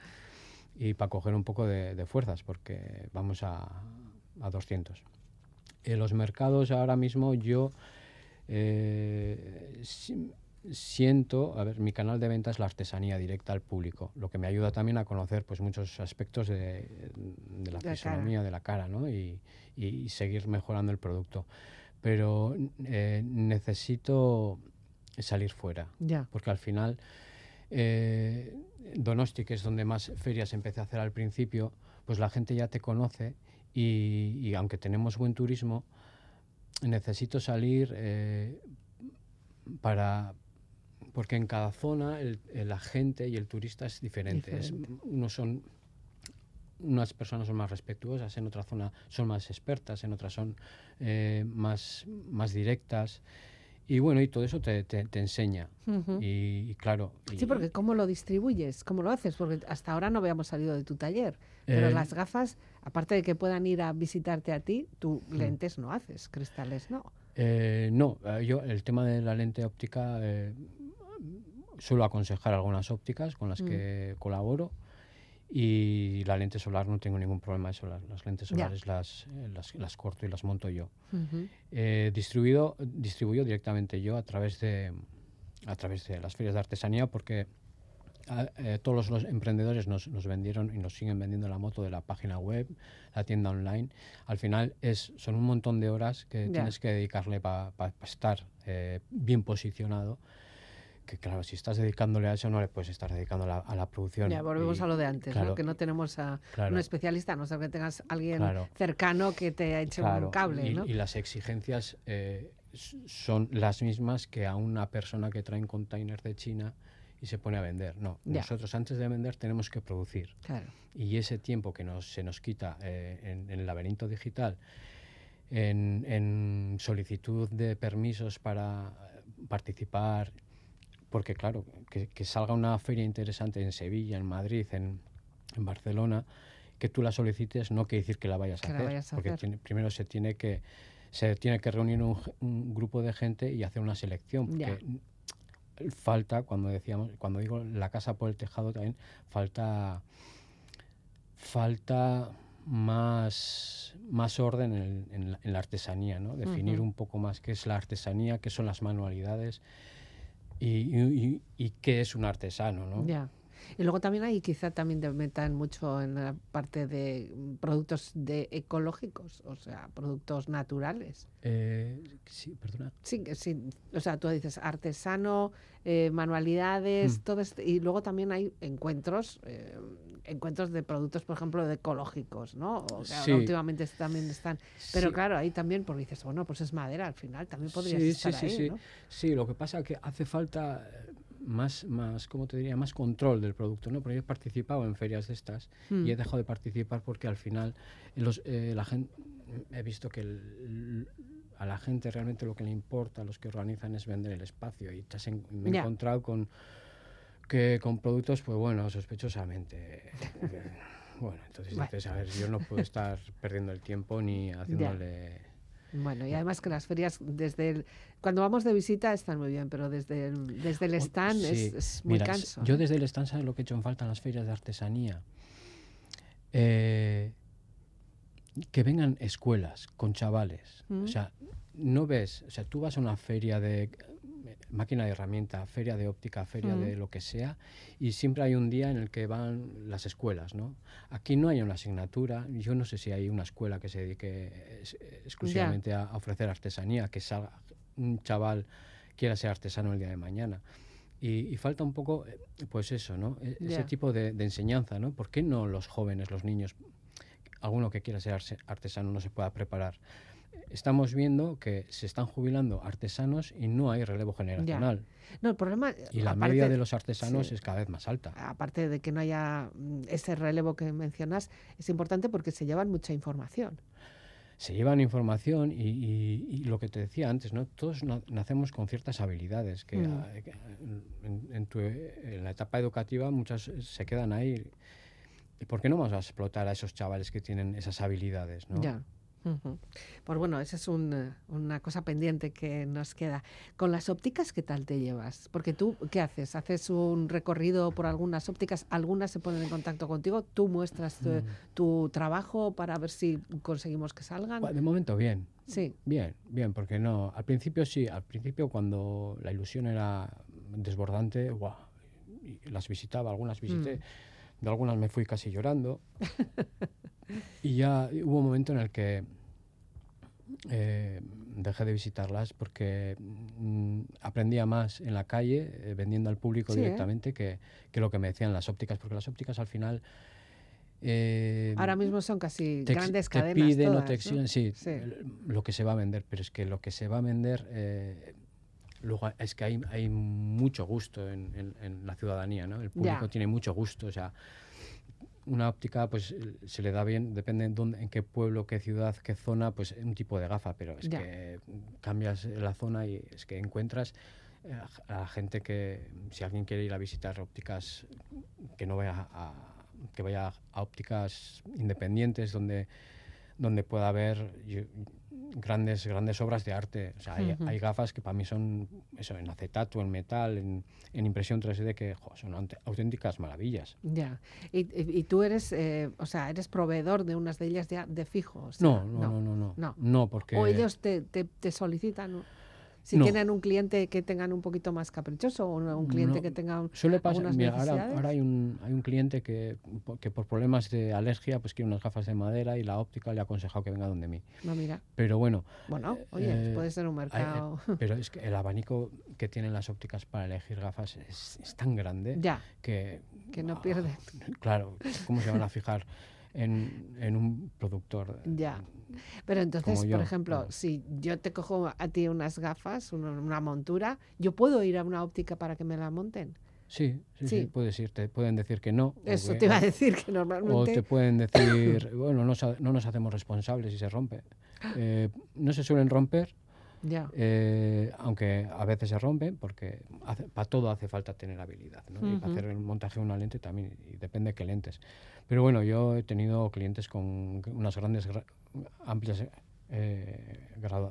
B: y para coger un poco de, de fuerzas, porque vamos a, a 200. En los mercados ahora mismo yo eh, si- siento, a ver, mi canal de venta es la artesanía directa al público, lo que me ayuda también a conocer pues muchos aspectos de, de la fisonomía, de la cara, ¿no? Y seguir mejorando el producto. Pero eh, necesito salir fuera,
A: Ya.
B: porque al final eh, Donosti, que es donde más ferias empecé a hacer al principio, pues la gente ya te conoce y, y aunque tenemos buen turismo, necesito salir eh, para porque en cada zona el, el agente y el turista es diferente. Es-
A: Diferente.
B: unos son unas personas son más respetuosas, en otra zona son más expertas, en otras son eh, más, más directas. Y bueno, y todo eso te, te- te enseña. Y, y claro. y-
A: Sí, porque ¿cómo lo distribuyes? ¿Cómo lo haces? Porque hasta ahora no habíamos salido de tu taller. Pero
B: Eh,
A: las gafas, aparte de que puedan ir a visitarte a ti, tú lentes no haces, cristales no.
B: Eh, no, eh, yo el tema de la lente óptica eh, suelo aconsejar algunas ópticas con las
A: Mm.
B: que colaboro y la lente solar no tengo ningún problema eso, las, las lentes solares las, eh, las, las corto y las monto yo. Eh, distribuido, distribuyo directamente yo a través de a través de las ferias de artesanía porque a- eh, todos los, los emprendedores nos, nos vendieron y nos siguen vendiendo la moto de la página web, la tienda online. Al final es son un montón de horas que tienes que dedicarle para estar eh, bien posicionado. Que claro, si estás dedicándole a eso no le puedes estar dedicando a la, a la producción.
A: Ya volvemos
B: y-
A: a lo de antes, ¿no?
B: claro,
A: que no tenemos a
B: claro.
A: un especialista, no ser que tengas alguien
B: Claro.
A: cercano que te eche un cable,
B: y,
A: ¿no?
B: y las exigencias eh, son las mismas que a una persona que trae un container de China y se pone a vender. No,
A: Ya.
B: nosotros antes de vender tenemos que producir. Y ese tiempo que nos, se nos quita eh, en, en el laberinto digital, en, en solicitud de permisos para eh, participar, porque claro, que, salga una feria interesante en Sevilla, en Madrid, en, Barcelona, que tú la solicites no quiere decir que la vayas a hacer, porque primero se tiene que se tiene que reunir un, grupo de gente y hacer una selección, porque falta cuando decíamos, cuando digo la casa por el tejado también falta falta más, más orden en, la artesanía, ¿no? definir un poco más qué es la artesanía, qué son las manualidades y, qué es un artesano. ¿no?
A: Y luego también hay quizá también te metan mucho en la parte de productos de ecológicos, o sea, productos naturales.
B: Eh, sí, perdona.
A: Sí, sí, o sea, tú dices artesano, eh, manualidades, mm. todo esto, y luego también hay encuentros, eh, encuentros de productos, por ejemplo, de ecológicos, ¿no? O sea, últimamente también están, pero claro, ahí también, porque dices, bueno, pues es madera al final, también podría sí, estar
B: sí, sí,
A: ¿no?
B: Sí, lo que pasa es que hace falta más, más, ¿cómo te diría? Más control del producto, ¿no? Porque yo he participado en ferias de estas y he hmm. dejado de participar porque al final los, eh, la gente, he visto que a la gente realmente lo que le importa, a los que organizan, es vender el espacio y me he encontrado con que con productos, pues bueno, sospechosamente. *laughs* bueno, entonces dices, a ver, yo no puedo estar perdiendo el tiempo ni haciéndole...
A: Bueno, y además que las ferias, desde el, cuando vamos de visita están muy bien, pero desde el, desde el stand es, muy canso.
B: Yo ¿eh? desde el stand, ¿sabes lo que he hecho en falta en las ferias de artesanía? Eh, que vengan escuelas con chavales. O mm. sea, no ves, o sea, tú vas a una feria de máquina de herramienta, feria de óptica, feria de lo que sea, y siempre hay un día en el que van las escuelas, ¿no? Aquí no hay una asignatura, yo no sé si hay una escuela que se dedique exclusivamente a, ofrecer artesanía, que salga un chaval quiera ser artesano el día de mañana. Y, falta un poco, eh, pues eso, ¿no? E, ese tipo de, de, enseñanza, ¿no? ¿Por qué no los jóvenes, los niños, alguno que quiera ser artesano no se pueda preparar? Estamos viendo que se están jubilando artesanos y no hay relevo generacional.
A: No, el problema
B: y la media de los artesanos es cada vez más alta.
A: Aparte de que no haya mm, ese relevo que mencionas, es importante porque se llevan mucha información.
B: Se llevan información y, lo que te decía antes, ¿no? Todos nacemos con ciertas habilidades que, mm. en, en, la etapa educativa muchas se quedan ahí. ¿Y por qué no vamos a explotar a esos chavales que tienen esas habilidades? ¿no?
A: Ya. Pues bueno, esa es una cosa pendiente que nos queda. Con las ópticas, ¿qué tal te llevas? Porque tú, ¿qué haces? ¿Haces un recorrido por algunas ópticas? Algunas se ponen en contacto contigo, tú muestras tu, mm. trabajo para ver si conseguimos que salgan.
B: de momento bien. Sí. Bien, bien, porque no. Al principio sí, al principio cuando la ilusión era desbordante, guau, las visitaba, algunas visité. Mm. De algunas me fui casi llorando. *laughs* y ya hubo un momento en el que eh, dejé de visitarlas porque mm, aprendía más en la calle, eh, vendiendo al público ¿eh? directamente, que, que, lo que me decían las ópticas, porque las ópticas al final...
A: Ahora mismo son casi grandes
B: cadenas.
A: Te
B: piden o te exigen, sí, lo que se va a vender, pero es que lo que se va a vender luego es que hay, hay mucho gusto en, en, la ciudadanía, ¿no? El público tiene mucho gusto, o sea, una óptica pues se le da bien, depende en, dónde, en qué pueblo, qué ciudad, qué zona, pues un tipo de gafa, pero es que cambias la zona y es que encuentras eh, a, gente que, si alguien quiere ir a visitar ópticas, que no vaya a, que vaya a ópticas independientes donde, donde pueda haber grandes, grandes obras de arte. O sea, hay, gafas que para mí son eso, en acetato, en metal, en, en impresión 3D, que son auténticas maravillas.
A: Ya. Y, y, tú eres, eh, o sea, eres proveedor de unas de ellas ya de fijo.
B: no, no, no, no, no, no, porque...
A: O ellos te, te, te solicitan... Si tienen un cliente que tengan un poquito más caprichoso o un cliente que tenga un,
B: Suele pasar, mira, ahora, hay, un, hay un cliente que, que, por problemas de alergia pues quiere unas gafas de madera y la óptica le ha aconsejado que venga donde mí.
A: No, mira.
B: Pero bueno.
A: Bueno, eh, oye, puede ser un eh, mercado.
B: pero es que el abanico que tienen las ópticas para elegir gafas es, tan grande
A: ya,
B: que...
A: Que no pierde. *laughs*
B: Claro, ¿cómo se van a fijar? en, en un productor.
A: Ya. Pero entonces, por ejemplo, si yo te cojo a ti unas gafas, una, montura, ¿yo puedo ir a una óptica para que me la monten?
B: Sí, sí, sí, puedes ir. Te pueden decir que no.
A: Eso te iba a decir que normalmente.
B: O te pueden *laughs* decir, bueno, no, no nos hacemos responsables si se rompe. Eh, no se suelen romper, Eh, aunque a veces se rompen, porque para todo hace falta tener habilidad. ¿no? Y para hacer el montaje de una lente también, y depende de qué lentes. Pero bueno, yo he tenido clientes con unas grandes, amplias, eh,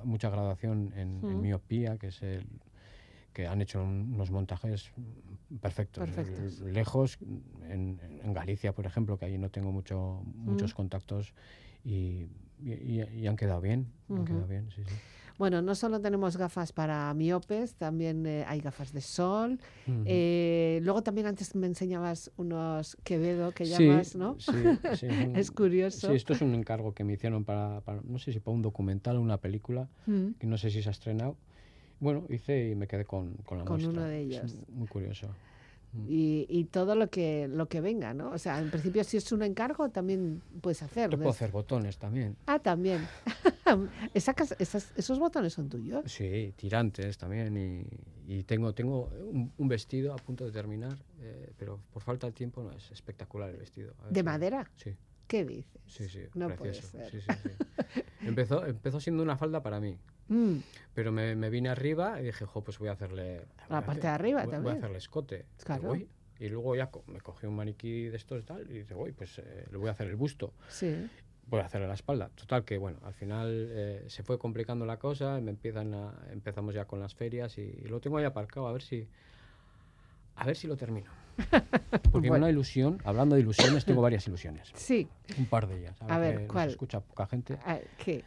B: mucha graduación en, miopía, que es el que han hecho unos montajes perfectos. Lejos, en, Galicia, por ejemplo, que ahí no tengo mucho, muchos contactos y, han quedado bien. Han quedado bien sí, sí.
A: Bueno, no solo tenemos gafas para miopes, también eh, hay gafas de sol. Eh, luego también antes me enseñabas unos Quevedo que llamas, ¿no?
B: Sí, sí. *laughs*
A: es curioso.
B: Sí, esto es un encargo que me hicieron para, no sé si para un documental o una película, mm. que no sé si se ha estrenado. Bueno, hice y me quedé con, con la
A: Con uno de ellos.
B: muy curioso.
A: Y, y, todo lo que lo que venga, ¿no? O sea, en principio si es un encargo también puedes hacer.
B: Te puedo hacer botones también.
A: Ah, también. *laughs* ¿Esos botones son tuyos?
B: Sí, tirantes también. Y, y tengo tengo un, vestido a punto de terminar, eh, pero por falta de tiempo no es espectacular el vestido.
A: ¿De madera?
B: Sí.
A: ¿Qué dices?
B: Sí, sí, no precioso. Puede ser. Sí, sí, sí. empezó, empezó siendo una falda para mí. Mm. Pero me, me, vine arriba y dije, jo, pues voy a hacerle...
A: La parte de arriba
B: voy,
A: también.
B: Voy a hacerle escote. Claro. Y, luego ya me cogí un maniquí de estos y tal y dije, voy, pues eh, le voy a hacer el busto.
A: Sí.
B: Voy a hacerle la espalda. Total que, bueno, al final eh, se fue complicando la cosa, me empiezan a, empezamos ya con las ferias y, lo tengo ahí aparcado a ver si... A ver si lo termino. *laughs* Porque una ilusión, hablando de ilusiones, tengo varias ilusiones.
A: Sí.
B: Un par de ellas.
A: A, ver, ¿cuál?
B: escucha poca gente.
A: ¿Qué?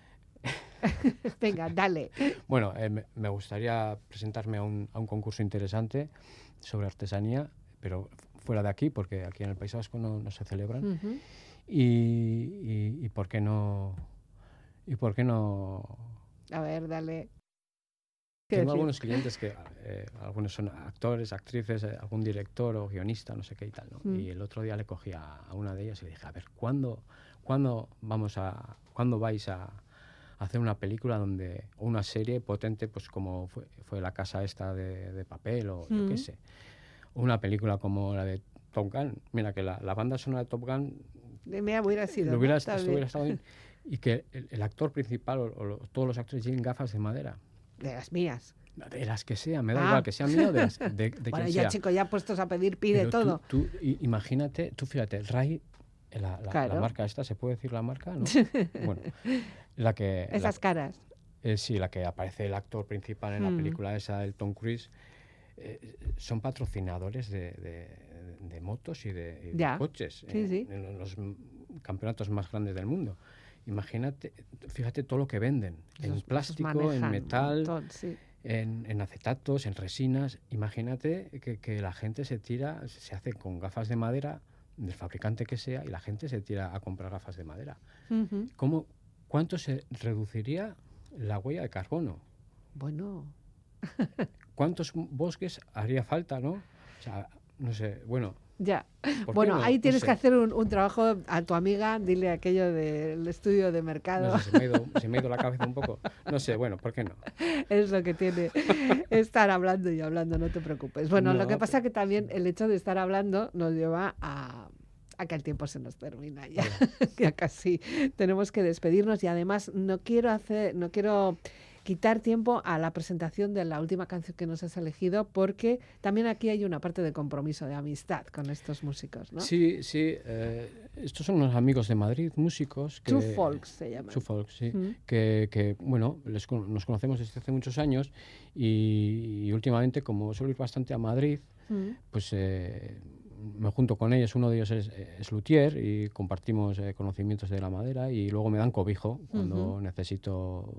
A: *laughs* Venga, dale.
B: Bueno, eh, me, gustaría presentarme a un, a un, concurso interesante sobre artesanía, pero fuera de aquí, porque aquí en el País Vasco no, no se celebran. y, y, por qué no... ¿Y por qué no...?
A: A ver, dale.
B: Tengo algunos clientes que eh, algunos son actores, actrices, eh, algún director o guionista, no sé qué y tal. ¿no? Y el otro día le cogí a, a, una de ellas y le dije, a ver, ¿cuándo, ¿cuándo, vamos a, ¿cuándo vais a, hacer una película donde, o una serie potente, pues como fue, fue La Casa esta de, de papel o yo qué sé. Una película como la de Top Gun. Mira que la, la banda sonora de Top Gun...
A: Me hubiera sido.
B: Hubiera, hubiera estado bien. Y que el, el actor principal o, o, todos los actores lleven gafas de madera.
A: De las mías.
B: De las que sean, me da ah. igual que sean mías o de, las, de, *laughs* de
A: bueno,
B: ya,
A: chico, ya puestos a pedir, pide todo.
B: Tú, tú, imagínate, tú fíjate, el Ray, la, la, la, marca esta, ¿se puede decir la marca? ¿no? *laughs* bueno, la que...
A: Esas caras.
B: Eh, sí, la que aparece el actor principal en la mm. película esa, el Tom Cruise, eh, son patrocinadores de, de, de motos y de, de coches
A: sí, sí.
B: en los campeonatos más grandes del mundo. Imagínate, fíjate todo lo que venden, en plástico, en metal,
A: montón, sí.
B: en, en, acetatos, en resinas. Imagínate que, que, la gente se tira, se hace con gafas de madera, del fabricante que sea, y la gente se tira a comprar gafas de madera. Uh -huh. ¿Cómo, ¿Cuánto se reduciría la huella de carbono?
A: Bueno. *laughs*
B: ¿Cuántos bosques haría falta, no? O sea, no sé, bueno,
A: ya. Bueno, no? ahí tienes no sé. que hacer un, un, trabajo a tu amiga, dile aquello del estudio de mercado.
B: No sé, se, me ha ido, se me ha ido la cabeza un poco. No sé, bueno, ¿por qué no? *laughs*
A: Es lo que tiene estar hablando y hablando, no te preocupes. Bueno, no, lo que pasa es que también el hecho de estar hablando nos lleva a, a que el tiempo se nos termina ya. ya *laughs* casi tenemos que despedirnos y además no quiero hacer, no quiero quitar tiempo a la presentación de la última canción que nos has elegido, porque también aquí hay una parte de compromiso, de amistad con estos músicos, ¿no?
B: Sí, sí. Eh, estos son unos amigos de Madrid, músicos. Que,
A: True Folks se llaman.
B: True Folks, sí. Mm. Que, que, bueno, les, nos conocemos desde hace muchos años y, y últimamente, como suelo ir bastante a Madrid, mm. pues... Eh, me junto con ellos, uno de ellos es, es luthier y compartimos eh, conocimientos de la madera y luego me dan cobijo cuando uh -huh. necesito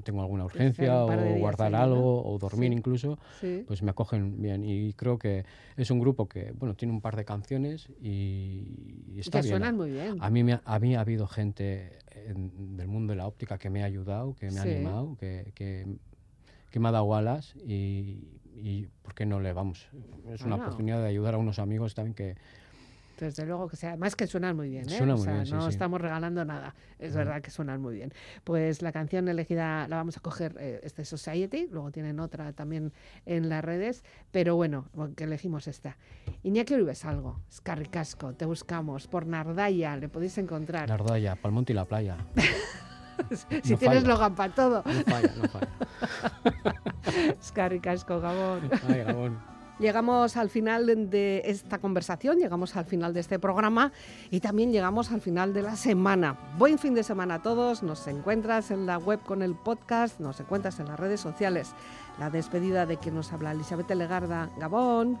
B: tengo alguna urgencia o guardar algo ¿no? o dormir sí. incluso, sí. pues me acogen bien. Y creo que es un grupo que, bueno, tiene un par de canciones y, y está
A: que
B: bien.
A: suenan muy bien.
B: A mí, me, a mí ha habido gente en, del mundo de la óptica que me ha ayudado, que me ha animado, que, que, que, me ha dado alas y, y ¿por qué no le vamos? Es una oportunidad de ayudar a unos amigos también que
A: desde luego que sea, más que suenan muy bien, ¿eh?
B: Suena
A: o
B: muy
A: sea,
B: bien, sí,
A: no
B: sí.
A: estamos regalando nada, es uh -huh. verdad que suenan muy bien. Pues la canción elegida la vamos a coger eh, este Society, luego tienen otra también en las redes, pero bueno, que elegimos esta. Iñaki Uribe algo, Casco, te buscamos por Nardaya, le podéis encontrar.
B: Nardaya, Palmonte y la playa. *laughs*
A: si tienes logan para todo.
B: No falla, no falla. *laughs*
A: Casco, Gabón.
B: Ay, Gabón.
A: Llegamos al final de esta conversación, llegamos al final de este programa y también llegamos al final de la semana. Buen fin de semana a todos. Nos encuentras en la web con el podcast, nos encuentras en las redes sociales. La despedida de quien nos habla Elizabeth Legarda. Gabón.